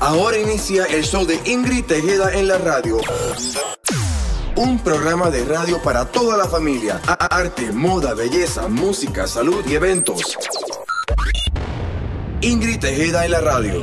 Ahora inicia el show de Ingrid Tejeda en la radio. Un programa de radio para toda la familia. Arte, moda, belleza, música, salud y eventos. Ingrid Tejeda en la radio.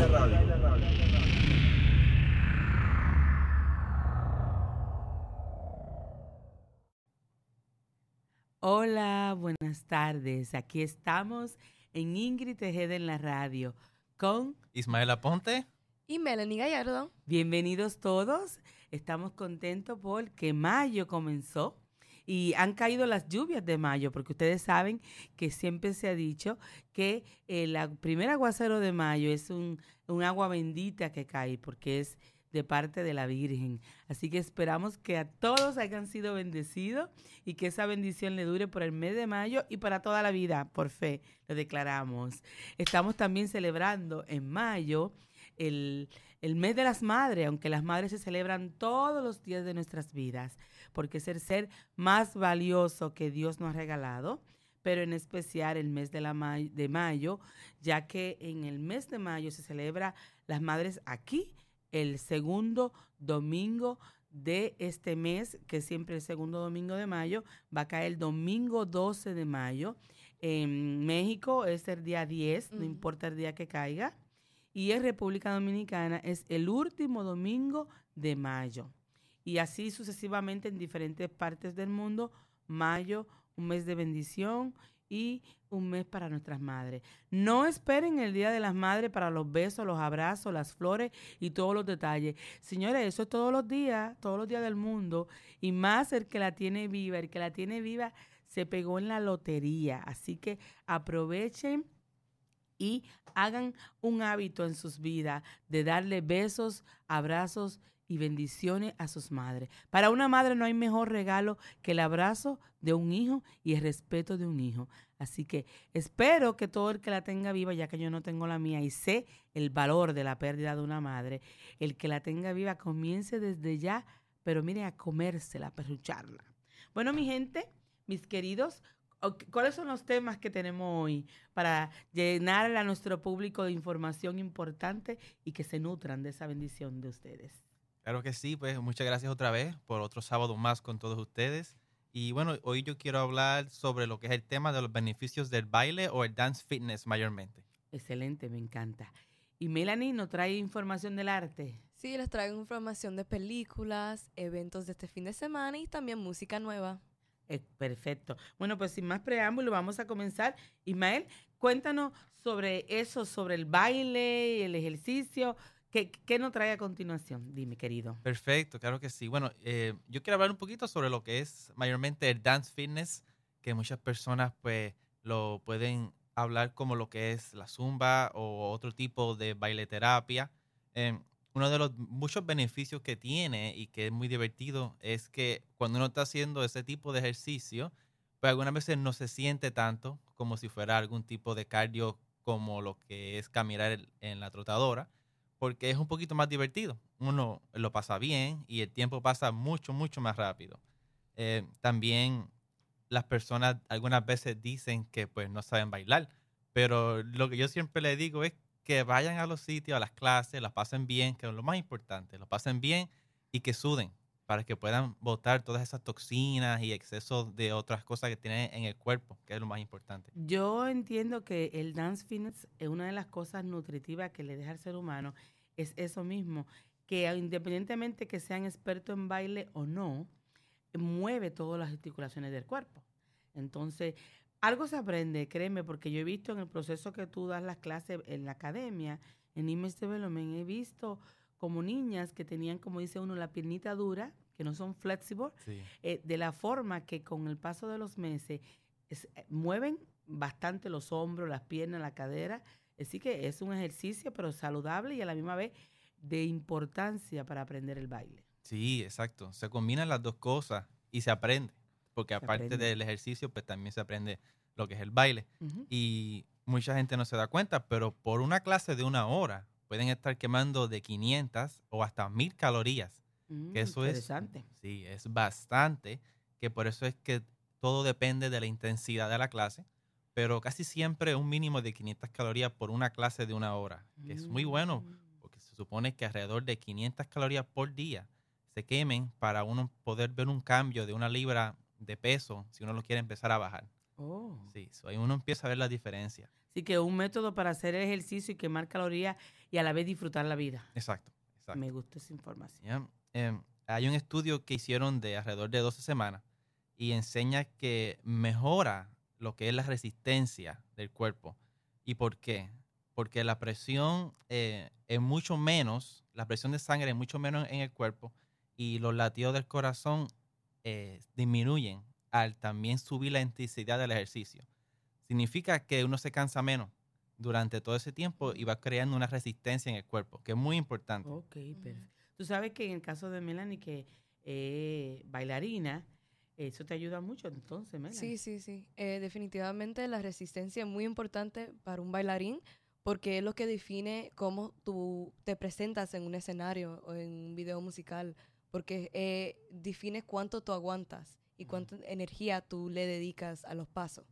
Hola, buenas tardes. Aquí estamos en Ingrid Tejeda en la radio con Ismael Aponte. Y Melanie Gallardo. bienvenidos todos. Estamos contentos porque mayo comenzó y han caído las lluvias de mayo, porque ustedes saben que siempre se ha dicho que el a- primer aguacero de mayo es un, un agua bendita que cae, porque es de parte de la Virgen. Así que esperamos que a todos hayan sido bendecidos y que esa bendición le dure por el mes de mayo y para toda la vida, por fe, lo declaramos. Estamos también celebrando en mayo el, el mes de las madres, aunque las madres se celebran todos los días de nuestras vidas, porque es el ser más valioso que Dios nos ha regalado, pero en especial el mes de, la ma- de mayo, ya que en el mes de mayo se celebra las madres aquí, el segundo domingo de este mes, que siempre el segundo domingo de mayo, va a caer el domingo 12 de mayo. En México es el día 10, no importa el día que caiga y en República Dominicana es el último domingo de mayo. Y así sucesivamente en diferentes partes del mundo, mayo, un mes de bendición y un mes para nuestras madres. No esperen el Día de las Madres para los besos, los abrazos, las flores y todos los detalles. Señores, eso es todos los días, todos los días del mundo. Y más el que la tiene viva, el que la tiene viva se pegó en la lotería. Así que aprovechen y hagan un hábito en sus vidas de darle besos, abrazos y bendiciones a sus madres. Para una madre no hay mejor regalo que el abrazo de un hijo y el respeto de un hijo. Así que espero que todo el que la tenga viva, ya que yo no tengo la mía y sé el valor de la pérdida de una madre, el que la tenga viva comience desde ya, pero miren a comérsela, a perrucharla. Bueno, mi gente, mis queridos, ¿cuáles son los temas que tenemos hoy para llenar a nuestro público de información importante y que se nutran de esa bendición de ustedes? Claro que sí, pues muchas gracias otra vez por otro sábado más con todos ustedes. Y bueno, hoy yo quiero hablar sobre lo que es el tema de los beneficios del baile o el dance fitness mayormente. Excelente, me encanta. Y Melanie nos trae información del arte. Sí, les traigo información de películas, eventos de este fin de semana y también música nueva. Eh, perfecto. Bueno, pues sin más preámbulo, vamos a comenzar. Ismael, cuéntanos sobre eso, sobre el baile, el ejercicio. ¿Qué, qué nos trae a continuación? Dime, querido. Perfecto, claro que sí. Bueno, eh, yo quiero hablar un poquito sobre lo que es mayormente el dance fitness, que muchas personas pues lo pueden hablar como lo que es la zumba o otro tipo de baile terapia. Eh, uno de los muchos beneficios que tiene y que es muy divertido es que cuando uno está haciendo ese tipo de ejercicio, pues algunas veces no se siente tanto como si fuera algún tipo de cardio como lo que es caminar en la trotadora porque es un poquito más divertido. Uno lo pasa bien y el tiempo pasa mucho, mucho más rápido. Eh, también las personas algunas veces dicen que pues no saben bailar, pero lo que yo siempre le digo es que vayan a los sitios, a las clases, las pasen bien, que es lo más importante, lo pasen bien y que suden para que puedan botar todas esas toxinas y excesos de otras cosas que tienen en el cuerpo, que es lo más importante. Yo entiendo que el dance fitness es una de las cosas nutritivas que le deja al ser humano, es eso mismo, que independientemente que sean expertos en baile o no, mueve todas las articulaciones del cuerpo. Entonces, algo se aprende, créeme, porque yo he visto en el proceso que tú das las clases en la academia, en Image Development, he visto como niñas que tenían, como dice uno, la piernita dura, que no son flexible, Sí. eh, de la forma que con el paso de los meses es- eh, mueven bastante los hombros, las piernas, la cadera. Así que es un ejercicio, pero saludable y a la misma vez de importancia para aprender el baile. Sí, exacto. Se combinan las dos cosas y se aprende. Porque aparte aprende. del ejercicio, pues también se aprende lo que es el baile. Y mucha gente no se da cuenta, pero por una clase de una hora pueden estar quemando de 500 o hasta 1000 calorías. Mm, Que eso es, interesante. sí, es bastante, que por eso es que todo depende de la intensidad de la clase, pero casi siempre un mínimo de 500 calorías por una clase de una hora, que es muy bueno, Mm. porque se supone que alrededor de 500 calorías por día se quemen para uno poder ver un cambio de una libra de peso si uno lo quiere empezar a bajar. Oh. Sí, so ahí uno empieza a ver la diferencia. Así que un método para hacer ejercicio y quemar calorías y a la vez disfrutar la vida. Exacto, exacto. Me gusta esa información. Em, hay un estudio que hicieron de alrededor de 12 semanas y enseña que mejora lo que es la resistencia del cuerpo. ¿Y por qué? Porque la presión eh, es mucho menos, la presión de sangre es mucho menos en el cuerpo y los latidos del corazón eh, disminuyen al también subir la intensidad del ejercicio. Significa que uno se cansa menos durante todo ese tiempo y va creando una resistencia en el cuerpo, que es muy importante. Ok, perfecto. Tú sabes que en el caso de Melanie, que eh, bailarina, eso te ayuda mucho entonces, Melanie. Sí, sí, sí. Eh, definitivamente la resistencia es muy importante para un bailarín porque es lo que define cómo tú te presentas en un escenario o en un video musical, porque eh, define cuánto tú aguantas y cuánta energía tú le dedicas a los pasos.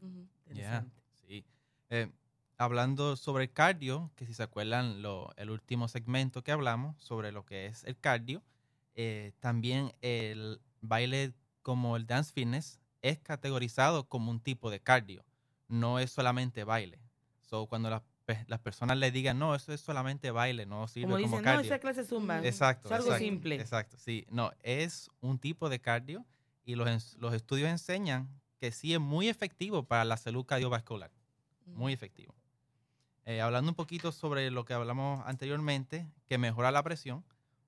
Mm. Ya, interesante. sí. Eh, hablando sobre el cardio, que si se acuerdan lo- el último segmento que hablamos sobre lo que es el cardio, eh, también el baile como el dance fitness es categorizado como un tipo de cardio, no es solamente baile. So, cuando las, las personas le digan, no, eso es solamente baile, no sirve Como como, dicen, no, cardio. esa clase zumba. Exacto. Es algo exacto, simple. Exacto, sí. No, es un tipo de cardio y los, los estudios enseñan que sí es muy efectivo para la salud cardiovascular. Muy efectivo. Eh, hablando un poquito sobre lo que hablamos anteriormente, que mejora la presión,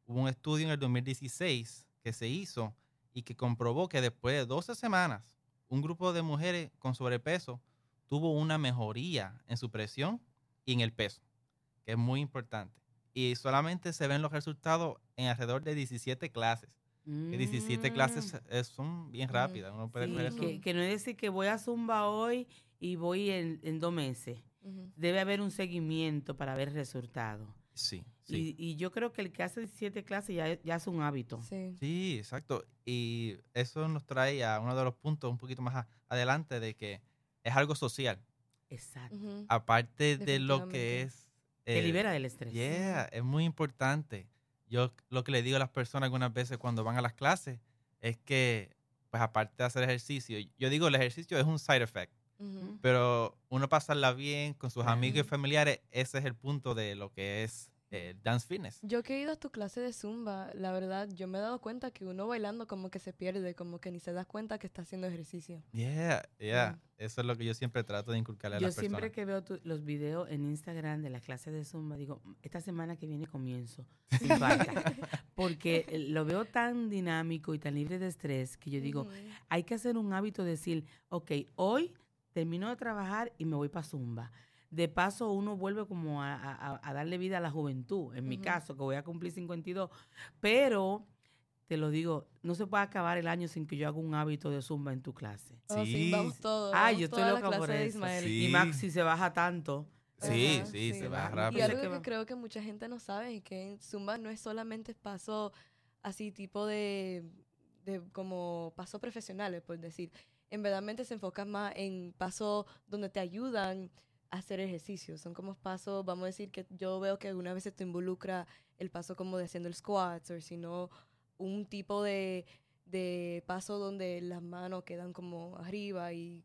hubo un estudio en el 2016 que se hizo y que comprobó que después de 12 semanas, un grupo de mujeres con sobrepeso tuvo una mejoría en su presión y en el peso, que es muy importante. Y solamente se ven los resultados en alrededor de 17 clases. Que 17 clases Mm, son bien Mm, rápidas. Uno puede sí, coger eso. que, que no es decir que voy a zumba hoy y voy en, en dos meses. Debe haber un seguimiento para ver resultados. Sí, sí. Y, y yo creo que el que hace 17 clases ya, ya es un hábito. Sí. Sí, exacto. Y eso nos trae a uno de los puntos un poquito más a- adelante de que es algo social. Exacto. Aparte de lo que es... Te eh, libera del estrés. Yeah, es muy importante. Yo lo que le digo a las personas algunas veces cuando van a las clases es que, pues aparte de hacer ejercicio, yo digo el ejercicio es un side effect, pero uno pasarla bien con sus amigos y familiares, ese es el punto de lo que es eh, dance fitness. Yo que he ido a tu clase de zumba, la verdad, yo me he dado cuenta que uno bailando como que se pierde, como que ni se da cuenta que está haciendo ejercicio. Yeah, yeah. Mm. Eso es lo que yo siempre trato de inculcarle a Yo las personas. siempre que veo tu- los videos en Instagram de las clases de Zumba, digo, "Mm, esta semana que viene comienzo, sin falta. Porque eh, lo veo tan dinámico y tan libre de estrés que yo digo, Ujú. hay que hacer un hábito de decir, ok, hoy termino de trabajar y me voy para Zumba. De paso, uno vuelve como a, a- a darle vida a la juventud, en mi caso, que voy a cumplir 52. Pero, te lo digo, no se puede acabar el año sin que yo haga un hábito de Zumba en tu clase. Oh, sí, Sí. vamos todos. Ay, yo estoy loca por eso. Sí. Y Max, si se baja tanto. Sí, Ajá, sí, se va. rápido. Y algo que creo que mucha gente no sabe es que en Zumba no es solamente paso así tipo de, de como pasos profesionales, por decir. En verdad se enfoca más en pasos donde te ayudan hacer ejercicio. Son como pasos, vamos a decir que yo veo que algunas veces te involucra el paso como de haciendo el squats o si no un tipo de, de paso donde las manos quedan como arriba y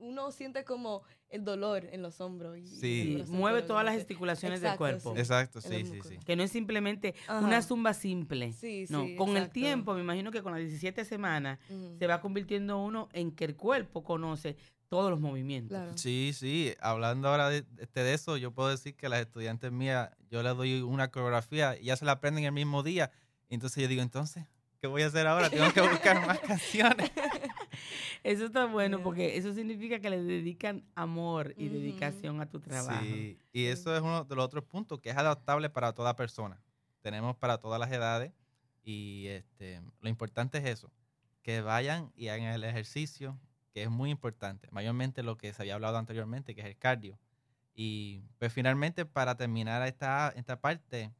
uno siente como el dolor en los hombros. Y, Sí. el corazón, mueve todas las que- articulaciones del Exacto, cuerpo. sí. Exacto, sí, los sí, sí. Que no es simplemente Ajá. una zumba simple. Sí, no, sí, con el exacto. tiempo, me imagino que con las 17 semanas Ujú. se va convirtiendo uno en que el cuerpo conoce todos los movimientos. Claro. Sí, sí. Hablando ahora de, este, de eso, yo puedo decir que las estudiantes mías, yo les doy una coreografía y ya se la aprenden el mismo día. Entonces yo digo, entonces, ¿qué voy a hacer ahora? Tengo que buscar más canciones. Eso está bueno Yeah. porque eso significa que le dedican amor y dedicación a tu trabajo. Sí, y eso es uno de los otros puntos, que es adaptable para toda persona. Tenemos para todas las edades y este, lo importante es eso, que vayan y hagan el ejercicio, que es muy importante, mayormente lo que se había hablado anteriormente, que es el cardio. Y pues finalmente para terminar esta, esta parte,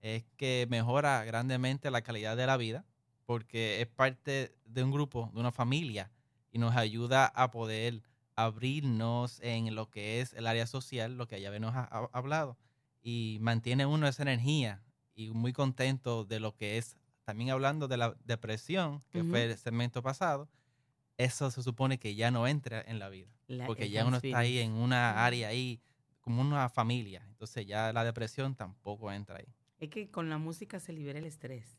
es que mejora grandemente la calidad de la vida, porque es parte de un grupo, de una familia, y nos ayuda a poder abrirnos en lo que es el área social, lo que ya habíamos ha- ha- hablado, y mantiene uno esa energía y muy contento de lo que es, también hablando de la depresión, que fue el segmento pasado, eso se supone que ya no entra en la vida, La- porque ya uno está ahí en una área ahí, como una familia, entonces ya la depresión tampoco entra ahí. Es que con la música se libera el estrés.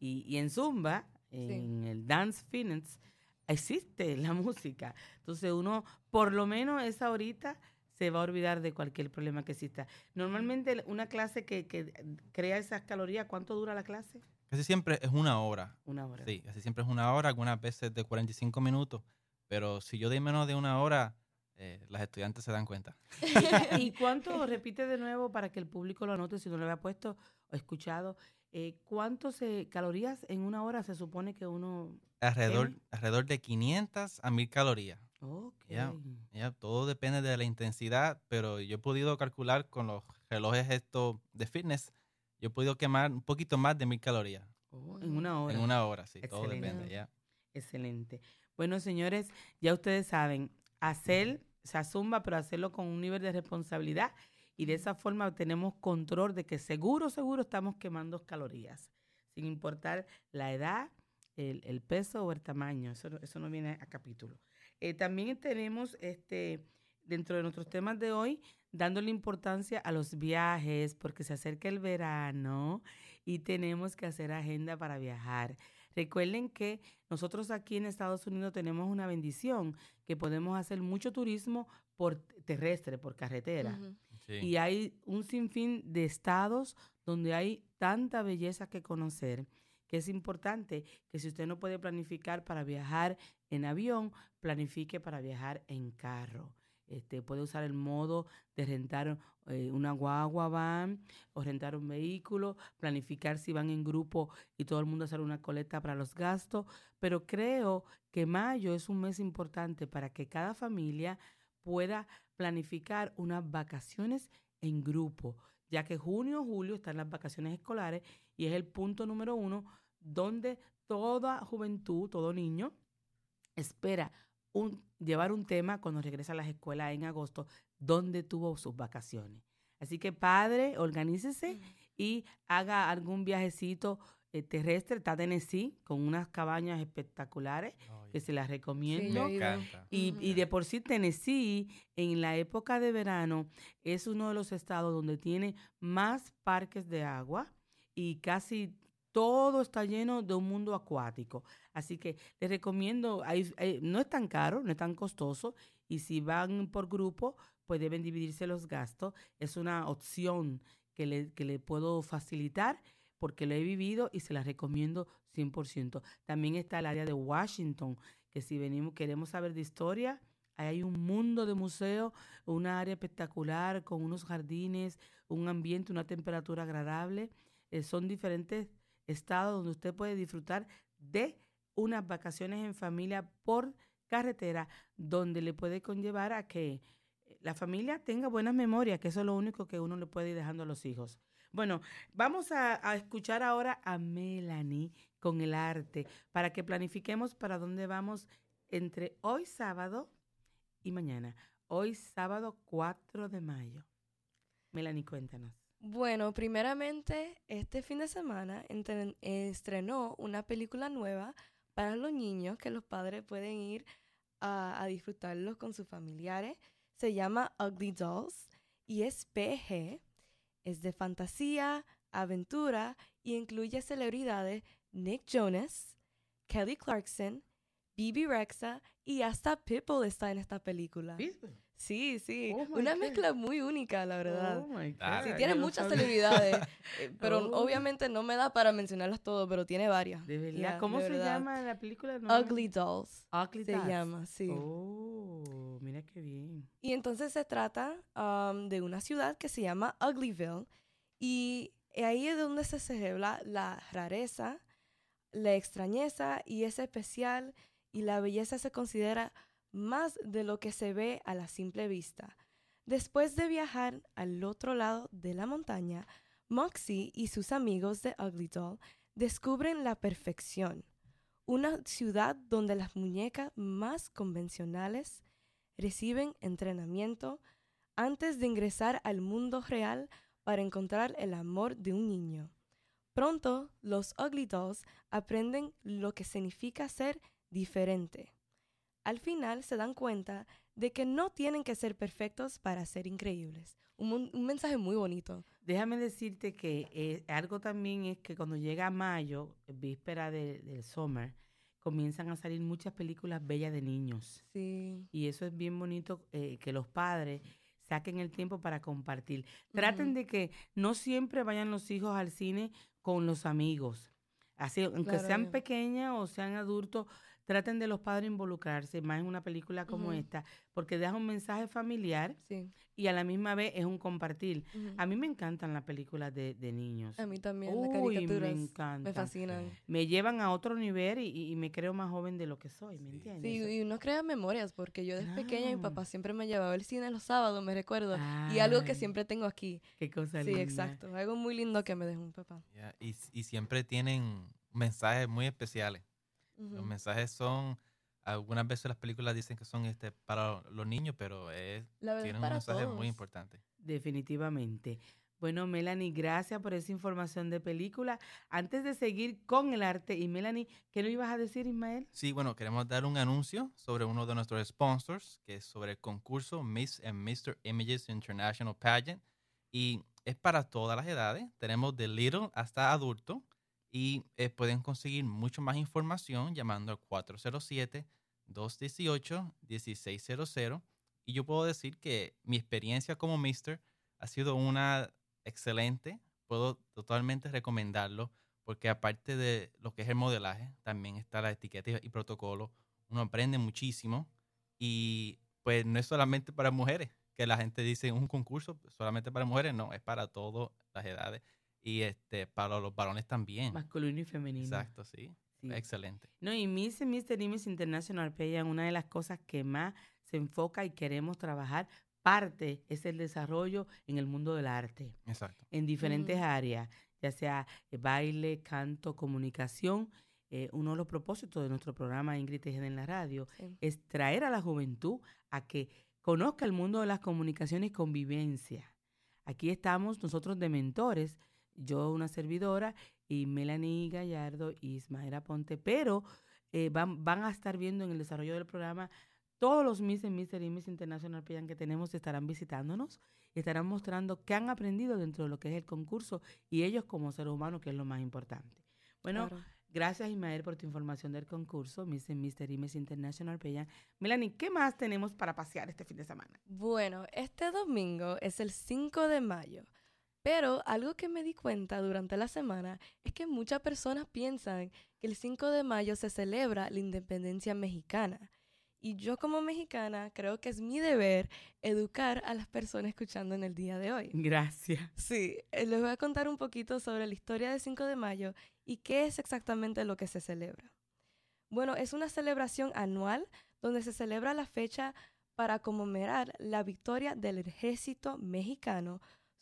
Y, y en Zumba, en el Dance Fitness, existe la música. Entonces uno, por lo menos esa horita, se va a olvidar de cualquier problema que exista. Normalmente una clase que, que crea esas calorías, ¿cuánto dura la clase? Casi siempre es una hora, Una hora. Sí, casi siempre es una hora, algunas veces de 45 minutos, pero si yo doy menos de una hora, eh, las estudiantes se dan cuenta. ¿Y cuánto, repite de nuevo para que el público lo anote si no lo había puesto o escuchado, eh, cuántos eh, calorías en una hora se supone que uno... Alrededor, alrededor de 500 a 1000 calorías. Ok. Ya. Ya, todo depende de la intensidad, pero yo he podido calcular con los relojes estos de fitness, yo he podido quemar un poquito más de 1000 calorías Oh, en una hora. en una hora, sí, todo Excelente. depende, ya. Excelente. Bueno, señores, ya ustedes saben, hacer, o sea, zumba, pero hacerlo con un nivel de responsabilidad y de esa forma tenemos control de que seguro, seguro estamos quemando calorías, sin importar la edad, el, el peso o el tamaño. Eso, no- eso no viene a capítulo. Eh, también tenemos este dentro de nuestros temas de hoy, dándole importancia a los viajes, porque se acerca el verano y tenemos que hacer agenda para viajar. Recuerden que nosotros aquí en Estados Unidos tenemos una bendición, que podemos hacer mucho turismo por terrestre, por carretera. Sí. Y hay un sinfín de estados donde hay tanta belleza que conocer, que es importante que si usted no puede planificar para viajar en avión, planifique para viajar en carro. Este, puede usar el modo de rentar eh, una guagua van o rentar un vehículo, planificar si van en grupo y todo el mundo hacer una colecta para los gastos. Pero creo que mayo es un mes importante para que cada familia pueda planificar unas vacaciones en grupo, ya que junio, julio están las vacaciones escolares y es el punto número uno donde toda juventud, todo niño, espera un, llevar un tema cuando regresa a las escuelas en agosto, donde tuvo sus vacaciones. Así que padre, organícese y haga algún viajecito eh, terrestre. Está Tennessee con unas cabañas espectaculares que se las recomiendo. me encanta. Y, de por sí Tennessee, en la época de verano, es uno de los estados donde tiene más parques de agua y casi todo está lleno de un mundo acuático. Así que les recomiendo, hay- hay- no es tan caro, no es tan costoso, y si van por grupo, pues deben dividirse los gastos. Es una opción que le, que le puedo facilitar porque lo he vivido y se la recomiendo 100%. También está el área de Washington, que si venimos, queremos saber de historia, hay un mundo de museos, una área espectacular con unos jardines, un ambiente, una temperatura agradable. Eh, son diferentes estados donde usted puede disfrutar de unas vacaciones en familia por carretera, donde le puede conllevar a que la familia tenga buenas memorias, que eso es lo único que uno le puede ir dejando a los hijos. Bueno, vamos a, a escuchar ahora a Melanie con el arte para que planifiquemos para dónde vamos entre hoy sábado y mañana. Hoy sábado 4 de mayo. Melanie, cuéntanos. Bueno, primeramente, este fin de semana estrenó una película nueva para los niños que los padres pueden ir a, a disfrutarlos con sus familiares. Se llama Ugly Dolls y es PG. Es de fantasía, aventura y incluye celebridades Nick Jonas, Kelly Clarkson, Bibi Rexa y hasta Pitbull está en esta película. Sí, sí. Oh my Una God. mezcla muy única, la verdad. Oh my Ah, God, Sí, tiene muchas sabía. celebridades, eh, pero Oh. obviamente no me da para mencionarlas todas, pero tiene varias. De verdad. Yeah, ¿Cómo de se verdad. llama la película? No, Ugly Dolls Ugly se Dolls. llama, sí. Oh, mira qué bien. Y entonces se trata um, de una ciudad que se llama Uglyville y ahí es donde se celebra la rareza, la extrañeza y es especial y la belleza se considera más de lo que se ve a la simple vista. Después de viajar al otro lado de la montaña, Moxie y sus amigos de Ugly Doll descubren la perfección, una ciudad donde las muñecas más convencionales reciben entrenamiento antes de ingresar al mundo real para encontrar el amor de un niño. Pronto, los Ugly Dolls aprenden lo que significa ser diferente. Al final se dan cuenta de que no tienen que ser perfectos para ser increíbles. Un, mensaje muy bonito. Déjame decirte que eh, algo también es que cuando llega mayo, víspera de- del summer, comienzan a salir muchas películas bellas de niños. Sí. Y eso es bien bonito eh, que los padres saquen el tiempo para compartir. Traten de que no siempre vayan los hijos al cine con los amigos. Así, aunque Claro, sean pequeñas o sean adultos, traten de los padres involucrarse más en una película como Ujú. esta, porque deja un mensaje familiar Sí. y a la misma vez es un compartir. Ujú. A mí me encantan las películas de, de niños. A mí también, las Uy, caricaturas me me, encantan. fascinan. Me llevan a otro nivel y, y- y me creo más joven de lo que soy, ¿me entiendes? Sí, y uno crea memorias, porque yo desde pequeña mi papá siempre me llevaba al cine los sábados, me recuerdo. Y algo que siempre tengo aquí. Qué cosa Sí, linda. exacto. Algo muy lindo que me dejó un papá. Ya, Y, y siempre tienen mensajes muy especiales. Los mensajes son, algunas veces las películas dicen que son este para los niños, pero es, tienen un mensaje todos. muy importante. Definitivamente. Bueno, Melanie, gracias por esa información de película. Antes de seguir con el arte, y Melanie, ¿qué nos ibas a decir, Ismael? Sí, bueno, queremos dar un anuncio sobre uno de nuestros sponsors, que es sobre el concurso Miss and Mr. Images International Pageant. Y es para todas las edades. Tenemos de little hasta adulto. Y eh, pueden conseguir mucho más información llamando al 407-218-1600. Y yo puedo decir que mi experiencia como Mister ha sido una excelente. Puedo totalmente recomendarlo porque aparte de lo que es el modelaje, también está la etiqueta y protocolo. Uno aprende muchísimo y pues no es solamente para mujeres, que la gente dice un concurso solamente para mujeres, no, es para todas las edades y este para los varones también. Masculino y femenino. Exacto, sí. Sí. Excelente. No, y Miss y Mr. Imis International Pageant, una de las cosas que más se enfoca y queremos trabajar, parte es el desarrollo en el mundo del arte. Exacto. en diferentes áreas, ya sea eh, baile, canto, comunicación. Eh, uno de los propósitos de nuestro programa Ingrid Tejeda en la radio Sí. es traer a la juventud a que conozca el mundo de las comunicaciones y convivencia. Aquí estamos nosotros de mentores, yo una servidora y Melanie Gallardo y Ismaela Ponte, pero eh, van, van a estar viendo en el desarrollo del programa todos los Miss y Mr. y Miss International Pageant que tenemos estarán visitándonos y estarán mostrando qué han aprendido dentro de lo que es el concurso y ellos como seres humanos, que es lo más importante. Bueno, Claro. gracias Ismael por tu información del concurso Miss y Mr. y Miss International Pageant. Melanie, ¿qué más tenemos para pasear este fin de semana? Bueno, este domingo es el 5 de mayo, pero algo que me di cuenta durante la semana es que muchas personas piensan que el 5 de mayo se celebra la independencia mexicana. Y yo como mexicana creo que es mi deber educar a las personas escuchando en el día de hoy. Gracias. Sí, eh, les voy a contar un poquito sobre la historia del 5 de mayo y qué es exactamente lo que se celebra. Bueno, es una celebración anual donde se celebra la fecha para conmemorar la victoria del ejército mexicano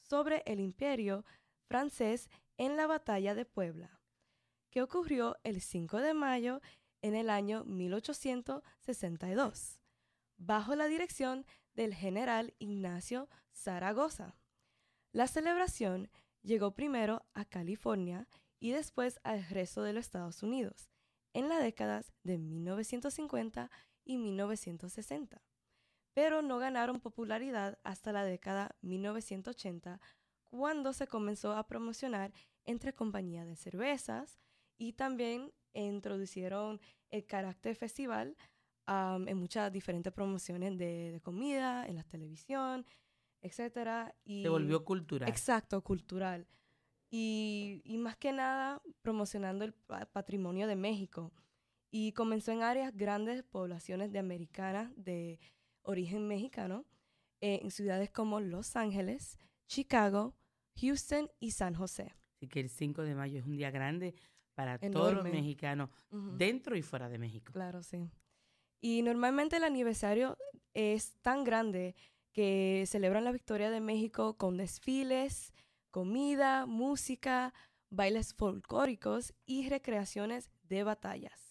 sobre el imperio francés en la batalla de Puebla, que ocurrió el 5 de mayo en el año 1862, bajo la dirección del general Ignacio Zaragoza. La celebración llegó primero a California y después al resto de los Estados Unidos en las décadas de 1950 y 1960, pero no ganaron popularidad hasta la década 1980 cuando se comenzó a promocionar entre compañías de cervezas y también introducieron el carácter festival en muchas diferentes promociones de, de comida, en la televisión, etcétera. Y Se volvió cultural. Exacto, cultural. Y, y más que nada promocionando el pa- patrimonio de México. Y comenzó en áreas grandes, poblaciones de americanas de origen mexicano, eh, en ciudades como Los Ángeles, Chicago, Houston y San José. Así que el 5 de mayo es un día grande para todos los mexicanos, dentro y fuera de México. Claro, sí. Y normalmente el aniversario es tan grande que celebran la victoria de México con desfiles, comida, música, bailes folclóricos y recreaciones de batallas.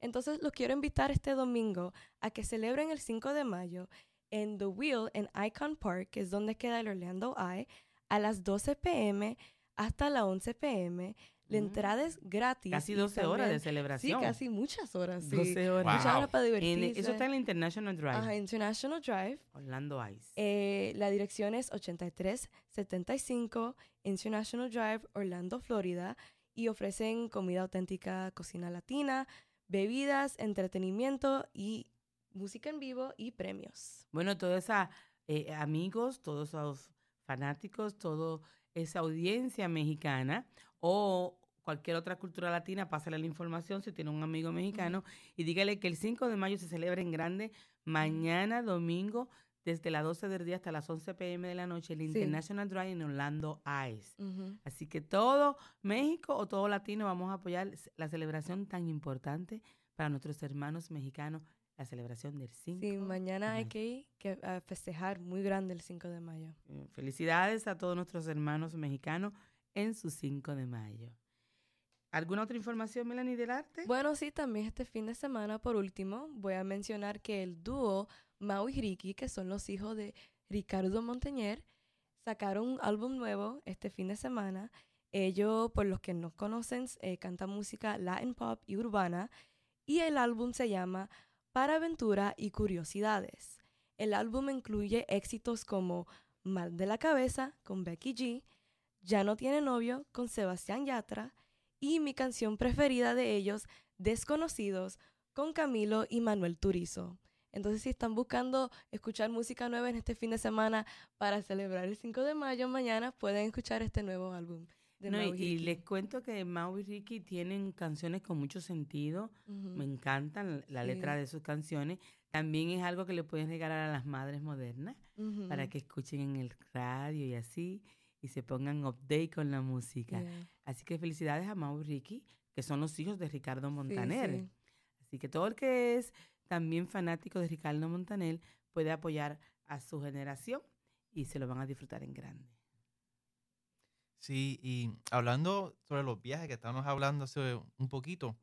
Entonces los quiero invitar este domingo a que celebren el 5 de mayo en The Wheel en Icon Park, que es donde queda el Orlando Eye, a las 12 pm hasta las 11 pm. La Mm. entrada es gratis. Casi y 12 horas de celebración. Sí, casi muchas horas. Sí. 12 horas. Wow. Muchas horas para En- divertirse. eso está en la International Drive, Ajá, International Drive. Orlando Ice. Eh, la dirección es 8375 International Drive, Orlando, Florida. Y ofrecen comida auténtica, cocina latina, bebidas, entretenimiento y música en vivo y premios. Bueno, todos esos amigos, todos esos fanáticos, toda esa audiencia mexicana o cualquier otra cultura latina, pásale la información si tiene un amigo mexicano y dígale que el 5 de mayo se celebra en grande, mañana domingo, desde las 12 del día hasta las 11 pm de la noche, el Sí. International Drive en Orlando Ice. Ujú. Así que todo México o todo latino vamos a apoyar la celebración tan importante para nuestros hermanos mexicanos, la celebración del 5. Sí, mañana hay mayo. que ir que, a festejar muy grande el 5 de mayo. Eh, Felicidades a todos nuestros hermanos mexicanos en su 5 de mayo. ¿Alguna otra información, Melanie, del arte? Bueno, sí, también este fin de semana, por último, voy a mencionar que el dúo Mau y Ricky, que son los hijos de Ricardo Montañer, sacaron un álbum nuevo este fin de semana. Ellos, por los que no conocen, eh, cantan música Latin pop y urbana. Y el álbum se llama Para Aventura y Curiosidades. El álbum incluye éxitos como Mal de la Cabeza con Becky G, Ya no tiene novio con Sebastián Yatra y mi canción preferida de ellos, Desconocidos, con Camilo y Manuel Turizo. Entonces, si están buscando escuchar música nueva en este fin de semana para celebrar el 5 de mayo mañana, pueden escuchar este nuevo álbum de No, y, Mau y y Ricky. les cuento que Mau y Ricky tienen canciones con mucho sentido. Me encantan la letra de sus canciones. También es algo que le pueden regalar a las madres modernas para que escuchen en el radio y así y se pongan update con la música. Yeah. Así que felicidades a Mau y Ricky, que son los hijos de Ricardo Sí, Montaner. sí. Así que todo el que es también fanático de Ricardo Montaner puede apoyar a su generación y se lo van a disfrutar en grande. Sí, y hablando sobre los viajes que estábamos hablando hace un poquito,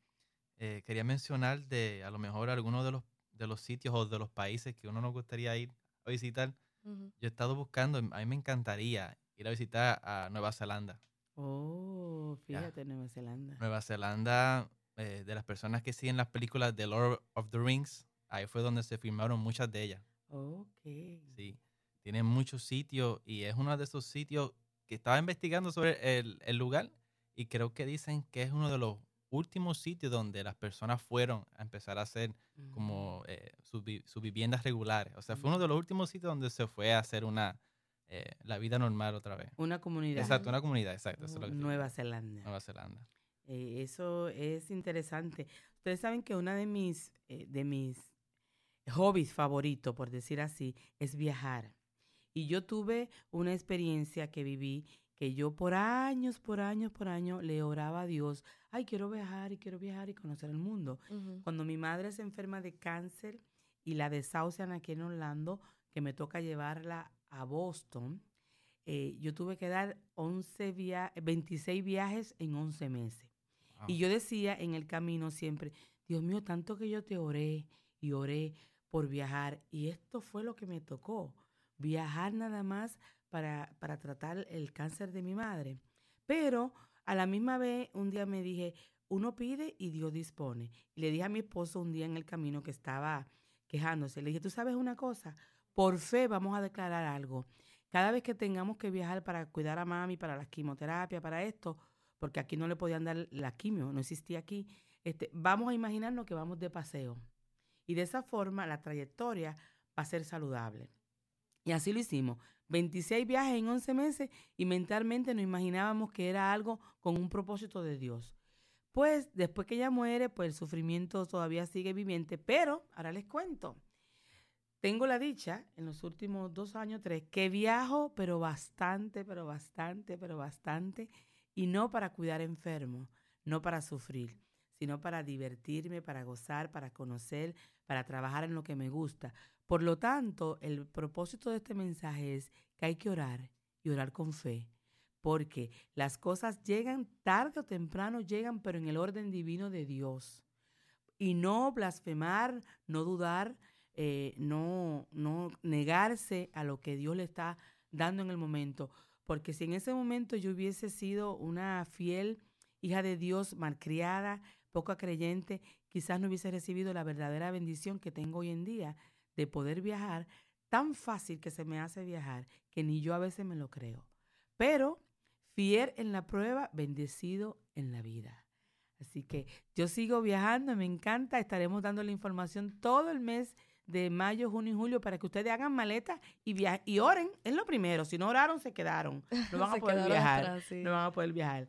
eh, quería mencionar de a lo mejor algunos de los, de los sitios o de los países que uno nos gustaría ir a visitar. Ujú. Yo he estado buscando, a mí me encantaría ir a visitar a Nueva Zelanda. Oh, Ya. fíjate, Nueva Zelanda. Nueva Zelanda, eh, de las personas que siguen las películas de Lord of the Rings, ahí fue donde se filmaron muchas de ellas. Ok. Sí, tiene muchos sitios y es uno de esos sitios que estaba investigando sobre el, el lugar y creo que dicen que es uno de los últimos sitios donde las personas fueron a empezar a hacer como eh, sus, vi- sus viviendas regulares. O sea, fue uno de los últimos sitios donde se fue a hacer una eh, la vida normal otra vez. Una comunidad. Exacto, una comunidad, exacto. eso es lo que Nueva. Zelanda. Nueva Zelanda. Eh, eso es interesante. Ustedes saben que una de mis, eh, de mis hobbies favoritos, por decir así, es viajar. Y yo tuve una experiencia que viví que yo por años, por años, por años le oraba a Dios, ay, quiero viajar y quiero viajar y conocer el mundo. Cuando mi madre se enferma de cáncer y la desahucian aquí en Orlando, que me toca llevarla a Boston, eh, yo tuve que dar 11 via 26 viajes en 11 meses. Y yo decía en el camino siempre, Dios mío, tanto que yo te oré y oré por viajar. Y esto fue lo que me tocó, viajar nada más para, para tratar el cáncer de mi madre. Pero a la misma vez, un día me dije, uno pide y Dios dispone. Y le dije a mi esposo un día en el camino que estaba quejándose, le dije, tú sabes una cosa, por fe vamos a declarar algo. Cada vez que tengamos que viajar para cuidar a mami, para la quimioterapia, para esto, porque aquí no le podían dar la quimio, no existía aquí, este, vamos a imaginarnos que vamos de paseo. Y de esa forma la trayectoria va a ser saludable. Y así lo hicimos. 26 viajes en 11 meses y mentalmente nos imaginábamos que era algo con un propósito de Dios. Pues después que ella muere, pues el sufrimiento todavía sigue viviente, pero ahora les cuento. Tengo la dicha en los últimos dos años, tres, que viajo, pero bastante, pero bastante, pero bastante, y no para cuidar enfermos, no para sufrir, sino para divertirme, para gozar, para conocer, para trabajar en lo que me gusta. Por lo tanto, el propósito de este mensaje es que hay que orar y orar con fe, porque las cosas llegan tarde o temprano, llegan, pero en el orden divino de Dios. y no blasfemar, no dudar, eh, no, no negarse a lo que Dios le está dando en el momento. Porque si en ese momento yo hubiese sido una fiel hija de Dios, malcriada, poco creyente, quizás no hubiese recibido la verdadera bendición que tengo hoy en día de poder viajar, tan fácil que se me hace viajar, que ni yo a veces me lo creo. Pero fiel en la prueba, bendecido en la vida. Así que yo sigo viajando, me encanta, estaremos dando la información todo el mes de mayo, junio y julio para que ustedes hagan maletas y viajen y oren, es lo primero, si no oraron se quedaron, no van a poder viajar, no van a poder viajar.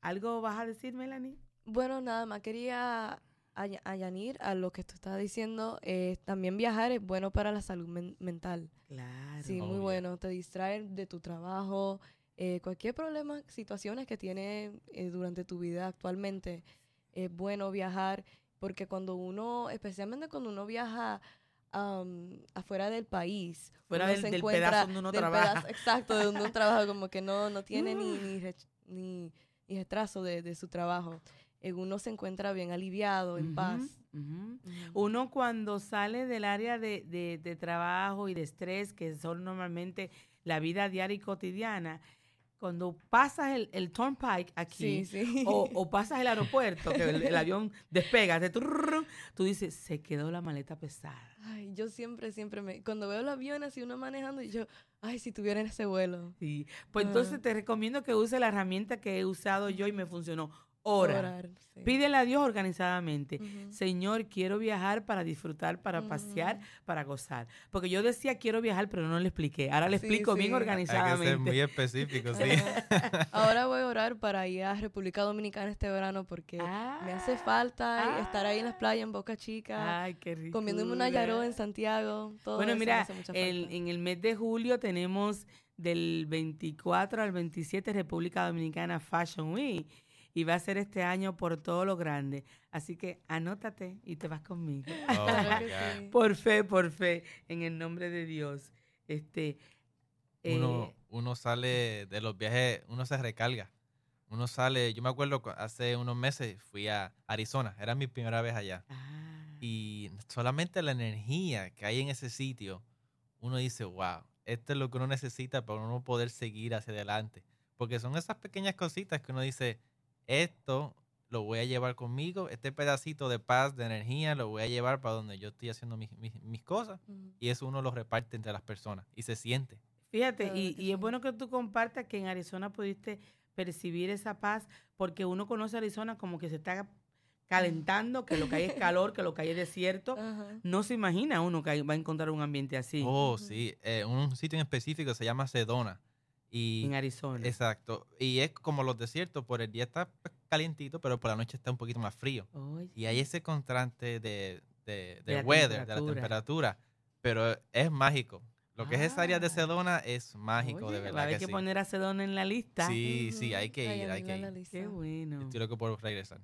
¿Algo vas a decir, Melanie? Bueno, nada más quería añadir a lo que tú estás diciendo. Eh, también viajar es bueno para la salud mental. Claro. Sí, muy bueno. Te distrae de tu trabajo, eh, cualquier problema, situaciones que tienes eh, durante tu vida actualmente. Es bueno viajar porque cuando uno, especialmente cuando uno viaja afuera del país. Fuera del, del, pedazo donde uno trabaja. exacto, de donde uno trabaja, como que no, no tiene ni, ni, ni, ni retraso de, de, su trabajo. Eh, uno se encuentra bien aliviado, en paz. Uno cuando sale del área de, de, de, trabajo y de estrés, que son normalmente la vida diaria y cotidiana, cuando pasas el, el turnpike aquí O, pasas el aeropuerto, que el, avión despega, tú dices, se quedó la maleta pesada. Ay, yo siempre, siempre me... Cuando veo el avión así uno manejando, y yo, ay, si tuviera en ese vuelo. Sí, pues entonces te recomiendo que use la herramienta que he usado yo y me funcionó Ora. Pídele a Dios organizadamente. Señor, quiero viajar para disfrutar, para pasear, para gozar. Porque yo decía quiero viajar, pero no le expliqué. Ahora le explico bien organizadamente. Hay que ser muy específico, sí. Ahora voy a orar para ir a República Dominicana este verano porque me hace falta estar ahí en las playas en Boca Chica. Ay, qué rico. Comiéndome una yaró en Santiago. Todo bueno, mira, en el mes de julio tenemos del 24 al 27 República Dominicana Fashion Week y va a ser este año por todo lo grande. Así que anótate y te vas conmigo. Oh, por fe, por fe, en el nombre de Dios. Este, uno, eh, uno sale de los viajes, uno se recarga. Uno sale, yo me acuerdo hace unos meses fui a Arizona, era mi primera vez allá. Ah. Y solamente la energía que hay en ese sitio, uno dice, wow, esto es lo que uno necesita para uno poder seguir hacia adelante. Porque son esas pequeñas cositas que uno dice, esto lo voy a llevar conmigo, este pedacito de paz, de energía, lo voy a llevar para donde yo estoy haciendo mis, cosas. Y eso uno lo reparte entre las personas y se siente. Fíjate, y, es bueno que tú compartas que en Arizona pudiste percibir esa paz, porque uno conoce Arizona como que se está calentando, que lo que hay es calor, que lo que hay es desierto. No se imagina uno que va a encontrar un ambiente así. Oh, sí. Eh, un sitio en específico se llama Sedona en Arizona. Exacto. Y es como los desiertos, por el día está pues, calientito, pero por la noche está un poquito más frío. Y hay ese contraste de, de, weather, de la temperatura, pero es mágico. Lo que es esa área de ah. Sedona es mágico, de verdad. Hay que, poner a Sedona en la lista. Sí, sí, hay que ir, hay que ir. Qué bueno. Estoy loco por regresar.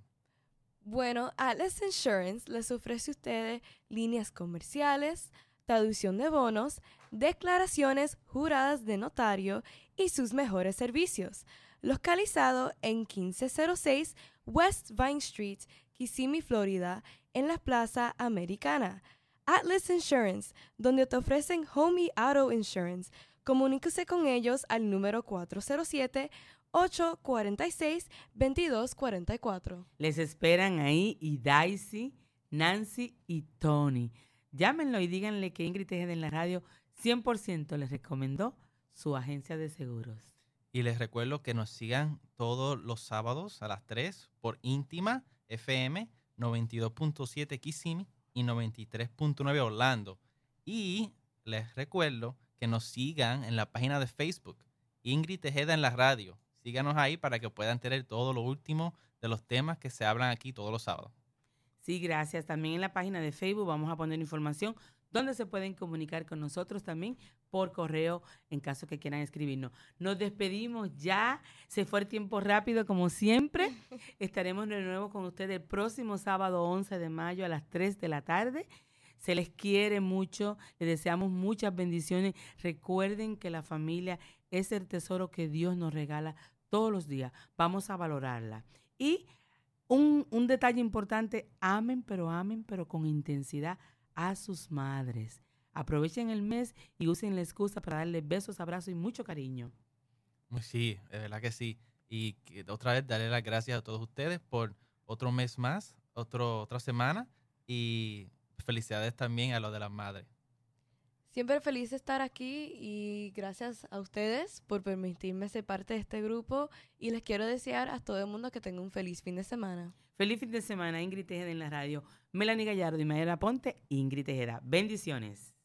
Bueno, Atlas Insurance les ofrece a ustedes líneas comerciales, traducción de bonos, declaraciones juradas de notario y sus mejores servicios. Localizado en 1506 West Vine Street, Kissimmee, Florida, en la Plaza Americana. Atlas Insurance, donde te ofrecen Home Auto Insurance. Comuníquese con ellos al número 407 846 2244. Les esperan ahí y Daisy, Nancy y Tony. Llámenlo y díganle que Ingrid Tejeda en la radio 100% les recomendó su agencia de seguros. Y les recuerdo que nos sigan todos los sábados a las 3 por Íntima FM 92.7 Kissimmee y 93.9 Orlando. Y les recuerdo que nos sigan en la página de Facebook, Ingrid Tejeda en la radio. Síganos ahí para que puedan tener todo lo último de los temas que se hablan aquí todos los sábados. Sí, gracias. También en la página de Facebook vamos a poner información donde se pueden comunicar con nosotros también por correo en caso que quieran escribirnos. Nos despedimos ya, se fue el tiempo rápido como siempre. Estaremos de nuevo con ustedes el próximo sábado 11 de mayo a las 3 de la tarde. Se les quiere mucho, les deseamos muchas bendiciones. Recuerden que la familia es el tesoro que Dios nos regala todos los días. Vamos a valorarla. Y Un, un detalle importante, amen, pero amen, pero con intensidad a sus madres. Aprovechen el mes y usen la excusa para darle besos, abrazos y mucho cariño. Sí, de verdad que sí. Y otra vez darle las gracias a todos ustedes por otro mes más, otro, otra semana. Y felicidades también a los de las madres. Siempre feliz de estar aquí y gracias a ustedes por permitirme ser parte de este grupo y les quiero desear a todo el mundo que tenga un feliz fin de semana. Feliz fin de semana, Ingrid Tejeda en la radio. Melanie Gallardo y Mayra Ponte, Ingrid Tejeda. Bendiciones.